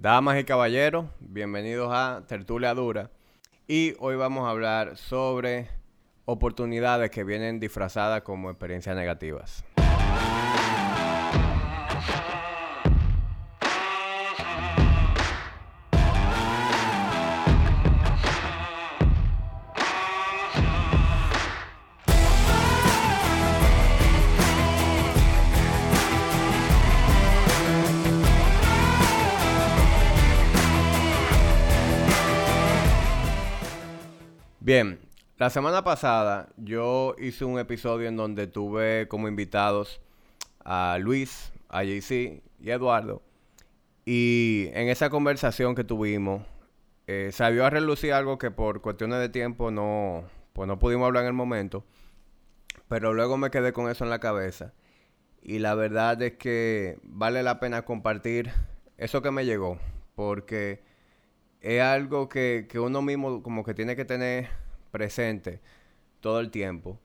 Damas y caballeros, bienvenidos a Tertulia Dura. Y hoy vamos a hablar sobre oportunidades que vienen disfrazadas como experiencias negativas. Bien, la semana pasada yo hice un episodio en donde tuve como invitados a Luis, a JC y a Eduardo. Y en esa conversación que tuvimos, eh, vio a relucir algo que por cuestiones de tiempo no, pues no pudimos hablar en el momento. Pero luego me quedé con eso en la cabeza. Y la verdad es que vale la pena compartir eso que me llegó. Porque es algo que, que uno mismo como que tiene que tener presente todo el tiempo.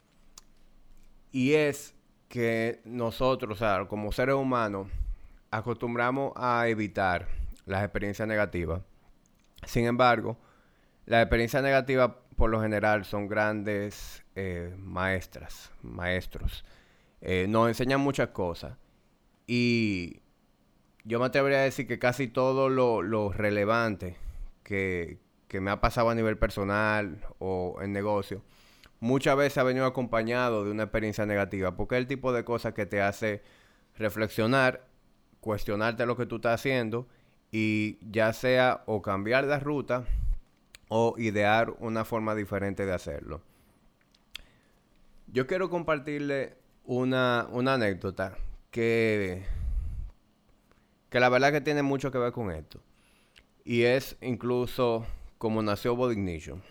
Y es que nosotros, o sea, como seres humanos, acostumbramos a evitar las experiencias negativas. Sin embargo, las experiencias negativas por lo general son grandes eh, maestras, maestros. Eh, nos enseñan muchas cosas. Y yo me atrevería a decir que casi todo lo, lo relevante que, que me ha pasado a nivel personal o en negocio, muchas veces ha venido acompañado de una experiencia negativa, porque es el tipo de cosas que te hace reflexionar, cuestionarte lo que tú estás haciendo y ya sea o cambiar de ruta o idear una forma diferente de hacerlo. Yo quiero compartirle una, una anécdota que, que la verdad que tiene mucho que ver con esto. Y es incluso como nació Body Ignition.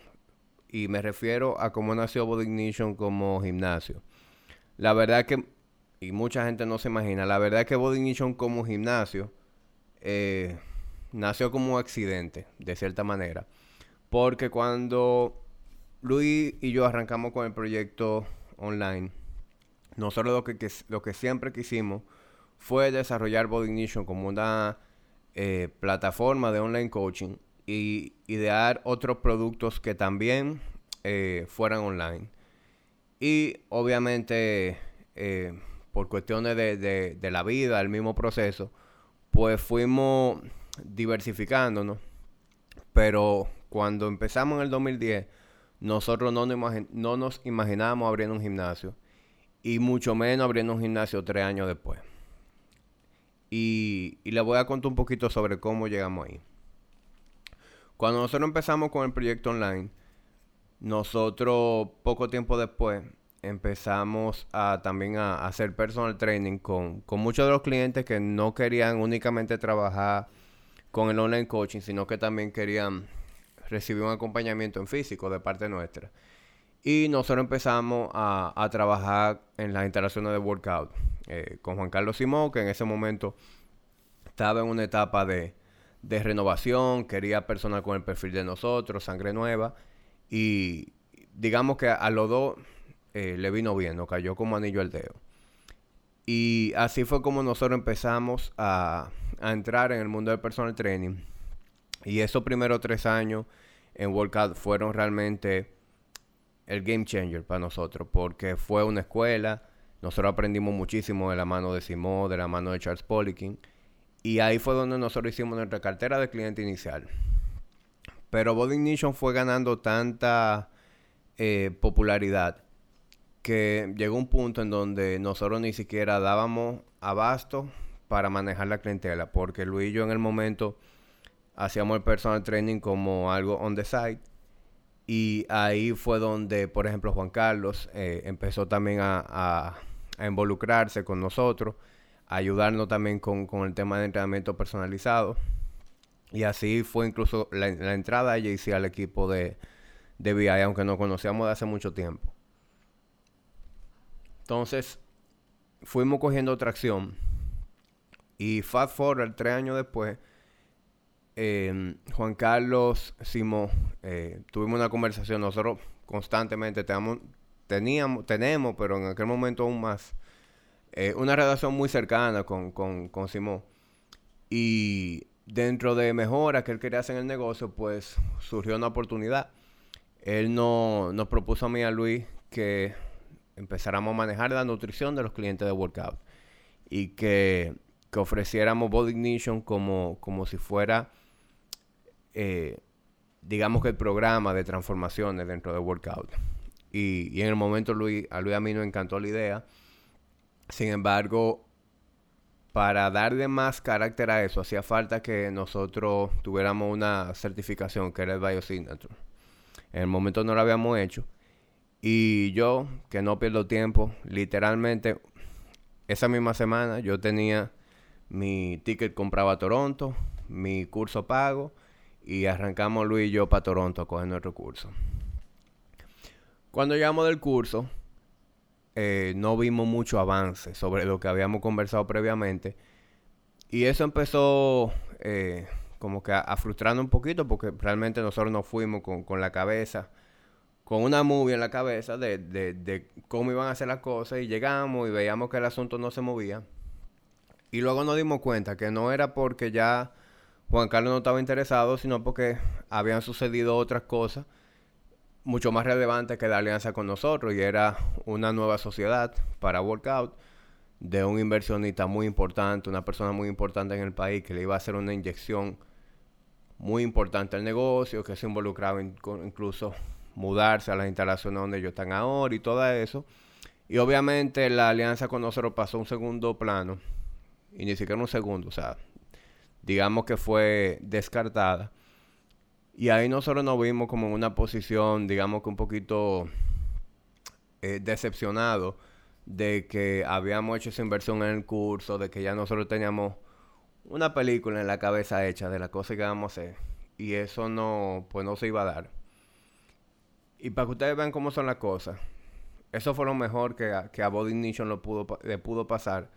Y me refiero a cómo nació Body Ignition como gimnasio. La verdad que, y mucha gente no se imagina, la verdad que Body Ignition como gimnasio eh, nació como un accidente, de cierta manera. Porque cuando Luis y yo arrancamos con el proyecto online, nosotros lo que, lo que siempre quisimos fue desarrollar Body Ignition como una eh, plataforma de online coaching y idear otros productos que también eh, fueran online. Y obviamente, eh, por cuestiones de, de, la vida, el mismo proceso, pues fuimos diversificándonos. Pero cuando empezamos en el 2010, nosotros no nos, no nos imaginábamos abriendo un gimnasio. Y mucho menos abriendo un gimnasio tres años después. Y, y les voy a contar un poquito sobre cómo llegamos ahí. Cuando nosotros empezamos con el proyecto online, nosotros poco tiempo después empezamos a también a, hacer personal training con, con, muchos de los clientes que no querían únicamente trabajar con el online coaching, sino que también querían recibir un acompañamiento en físico de parte nuestra. Y nosotros empezamos a, a trabajar en las instalaciones de workout eh, con Juan Carlos Simón, que en ese momento estaba en una etapa de, de renovación, quería personal con el perfil de nosotros, sangre nueva. Y digamos que a, los dos eh, le vino bien, nos cayó como anillo al dedo. Y así fue como nosotros empezamos a, a entrar en el mundo del personal training. Y esos primeros tres años en Workout fueron realmente el game changer para nosotros, porque fue una escuela. Nosotros aprendimos muchísimo de la mano de Simón, de la mano de Charles Poliquin. Y ahí fue donde nosotros hicimos nuestra cartera de cliente inicial. Pero Body Ignition fue ganando tanta eh, popularidad que llegó un punto en donde nosotros ni siquiera dábamos abasto para manejar la clientela. Porque Luis y yo en el momento hacíamos el personal training como algo on the side. Y ahí fue donde, por ejemplo, Juan Carlos eh, empezó también a involucrarse con nosotros ayudarnos también con, el tema de entrenamiento personalizado. Y así fue incluso la, entrada de JC al equipo de, de aunque nos conocíamos de hace mucho tiempo. Entonces, fuimos cogiendo tracción. Y fast forward, tres años después, em, Juan Carlos Simón, eh, tuvimos una conversación. Nosotros constantemente teníamos, teníamos, tenemos, pero en aquel momento aún más, eh, una relación muy cercana con, con, Simón. Y dentro de mejoras que él quería hacer en el negocio, pues surgió una oportunidad. Él no, nos propuso a mí y a Luis que empezáramos a manejar la nutrición de los clientes de Workout y que, ofreciéramos Body Ignition como, como si fuera, eh, digamos que el programa de transformaciones dentro de Workout. Y, en el momento Luis, a Luis a mí nos encantó la idea. Sin embargo, para darle más carácter a eso, hacía falta que nosotros tuviéramos una certificación que era el Biosignature. En el momento no lo habíamos hecho. Y yo, que no pierdo tiempo, literalmente esa misma semana yo tenía mi ticket comprado a Toronto, mi curso pago y arrancamos Luis y yo para Toronto a coger nuestro curso. Cuando llegamos del curso, eh, no vimos mucho avance sobre lo que habíamos conversado previamente. Y eso empezó eh, como que a, frustrarnos un poquito porque realmente nosotros nos fuimos con la cabeza con una movie en la cabeza de, de, de, cómo iban a hacer las cosas y llegamos y veíamos que el asunto no se movía. Y luego nos dimos cuenta que no era porque ya Juan Carlos no estaba interesado, sino porque habían sucedido otras cosas mucho más relevantes que la alianza con nosotros y era una nueva sociedad para Workout de un inversionista muy importante, una persona muy importante en el país que le iba a hacer una inyección muy importante al negocio, que se involucraba incluso mudarse a las instalaciones donde ellos están ahora y todo eso. Y obviamente la alianza con nosotros pasó un segundo plano, y ni siquiera un segundo, o sea, digamos que fue descartada. Y ahí nosotros nos vimos como en una posición, digamos que un poquito eh, decepcionado de que habíamos hecho esa inversión en el curso, de que ya nosotros teníamos una película en la cabeza hecha de las cosas que íbamos a hacer. Y eso no, pues no se iba a dar. Y para que ustedes vean cómo son las cosas, eso fue lo mejor que a, que a Body Ignition lo pudo, le pudo pasar.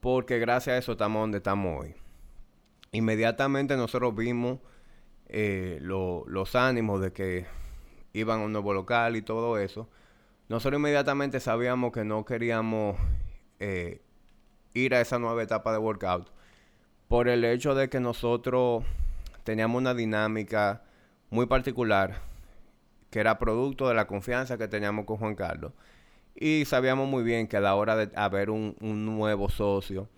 Porque gracias a eso estamos donde estamos hoy. Inmediatamente nosotros vimos eh, los ánimos de que iban a un nuevo local y todo eso. Nosotros inmediatamente sabíamos que no queríamos eh, ir a esa nueva etapa de workout. Por el hecho de que nosotros teníamos una dinámica muy particular que era producto de la confianza que teníamos con Juan Carlos. Y sabíamos muy bien que a la hora de haber un, nuevo socio,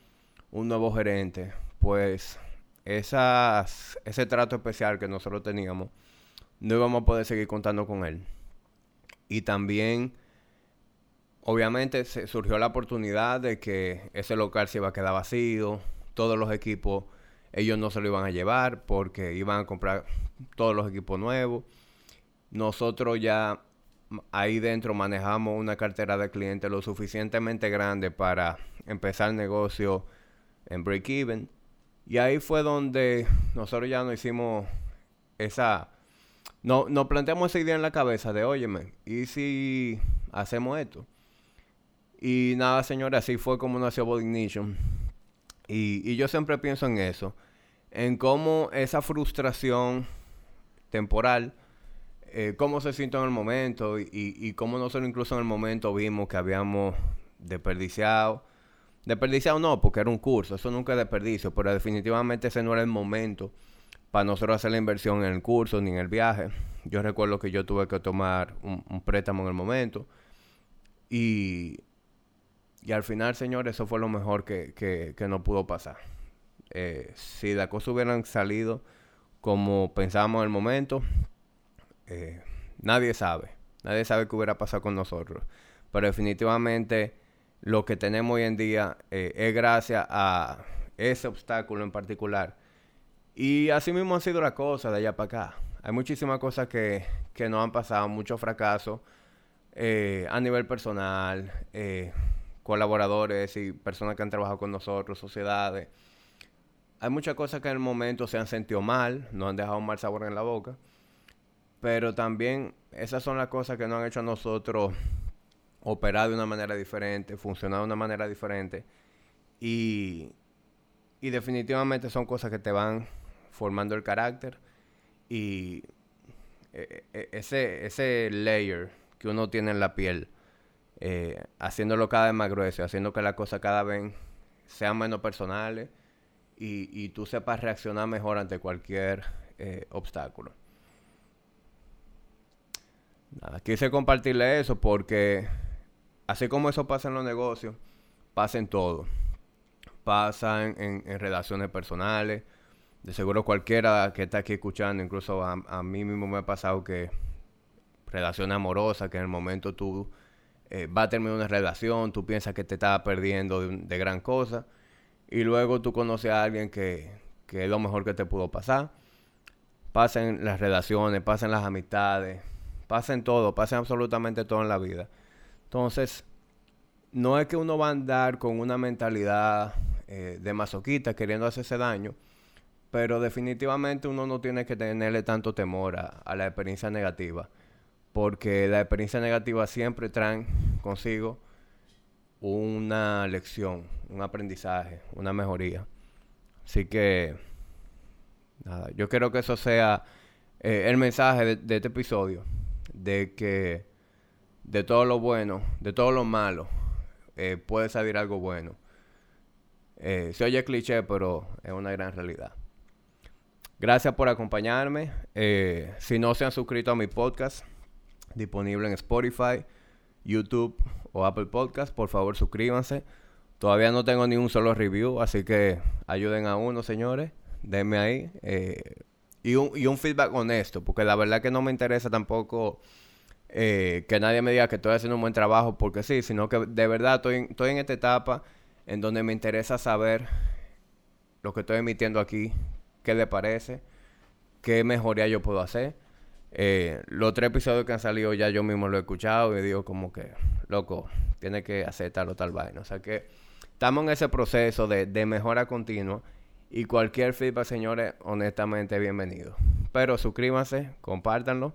un nuevo gerente, pues esas, ese trato especial que nosotros teníamos, no íbamos a poder seguir contando con él. Y también, obviamente, se surgió la oportunidad de que ese local se iba a quedar vacío, todos los equipos, ellos no se lo iban a llevar porque iban a comprar todos los equipos nuevos. Nosotros ya ahí dentro manejamos una cartera de clientes lo suficientemente grande para empezar el negocio en break-even. Y ahí fue donde nosotros ya nos hicimos esa... No, nos planteamos esa idea en la cabeza de, óyeme, ¿y si hacemos esto? Y nada, señores, así fue como nació Body Ignition. Y, y yo siempre pienso en eso, en cómo esa frustración temporal eh, cómo se sintió en el momento y, y, cómo nosotros incluso en el momento vimos que habíamos desperdiciado. Desperdiciado no, porque era un curso, eso nunca es desperdicio, pero definitivamente ese no era el momento para nosotros hacer la inversión en el curso ni en el viaje. Yo recuerdo que yo tuve que tomar un, préstamo en el momento y, y al final, señores, eso fue lo mejor que, que, no pudo pasar. Eh, si las cosas hubieran salido como pensábamos en el momento, eh, nadie sabe. Nadie sabe qué hubiera pasado con nosotros. Pero definitivamente lo que tenemos hoy en día eh, es gracias a ese obstáculo en particular. Y así mismo han sido las cosas de allá para acá. Hay muchísimas cosas que, que nos han pasado, muchos fracasos eh, a nivel personal, colaboradores y personas que han trabajado con nosotros, sociedades. Hay muchas cosas que en el momento se han sentido mal, nos han dejado un mal sabor en la boca. Pero también esas son las cosas que nos han hecho a nosotros operar de una manera diferente, funcionar de una manera diferente. Y, y definitivamente son cosas que te van formando el carácter. Y e, e, ese, ese layer que uno tiene en la piel, eh, haciéndolo cada vez más grueso, haciendo que las cosas cada vez sean menos personales y, tú sepas reaccionar mejor ante cualquier eh, obstáculo. Nada, quise compartirle eso porque así como eso pasa en los negocios, pasa en todo. Pasa en, relaciones personales. De seguro cualquiera que está aquí escuchando, incluso a, mí mismo me ha pasado que relaciones amorosas, que en el momento tú eh, vas a terminar una relación, tú piensas que te estás perdiendo de, gran cosa, y luego tú conoces a alguien que, que es lo mejor que te pudo pasar. Pasa en las relaciones, pasa en las amistades, pasa en todo, pasa absolutamente todo en la vida. Entonces, no es que uno va a andar con una mentalidad eh, de masoquista queriendo hacerse daño, pero definitivamente uno no tiene que tenerle tanto temor a, la experiencia negativa, porque la experiencia negativa siempre traen consigo una lección, un aprendizaje, una mejoría. Así que, nada, yo quiero que eso sea eh, el mensaje de este episodio de que de todo lo bueno, de todo lo malo, eh, puede salir algo bueno. Eh, se oye cliché, pero es una gran realidad. Gracias por acompañarme. Eh, si no se han suscrito a mi podcast, disponible en Spotify, YouTube o Apple Podcast, por favor suscríbanse. Todavía no tengo ni un solo review, así que ayuden a uno, señores. Denme ahí. Y un, y un feedback honesto, porque la verdad que no me interesa tampoco eh, que nadie me diga que estoy haciendo un buen trabajo porque sí, sino que de verdad estoy, estoy en esta etapa en donde me interesa saber lo que estoy emitiendo aquí, qué le parece, qué mejoría yo puedo hacer. Eh, los tres episodios que han salido ya yo mismo lo he escuchado y digo como que, loco, tiene que hacer tal tal vaina. O sea que estamos en ese proceso de, de mejora continua y cualquier feedback, señores, honestamente, bienvenido. Pero suscríbanse, compártanlo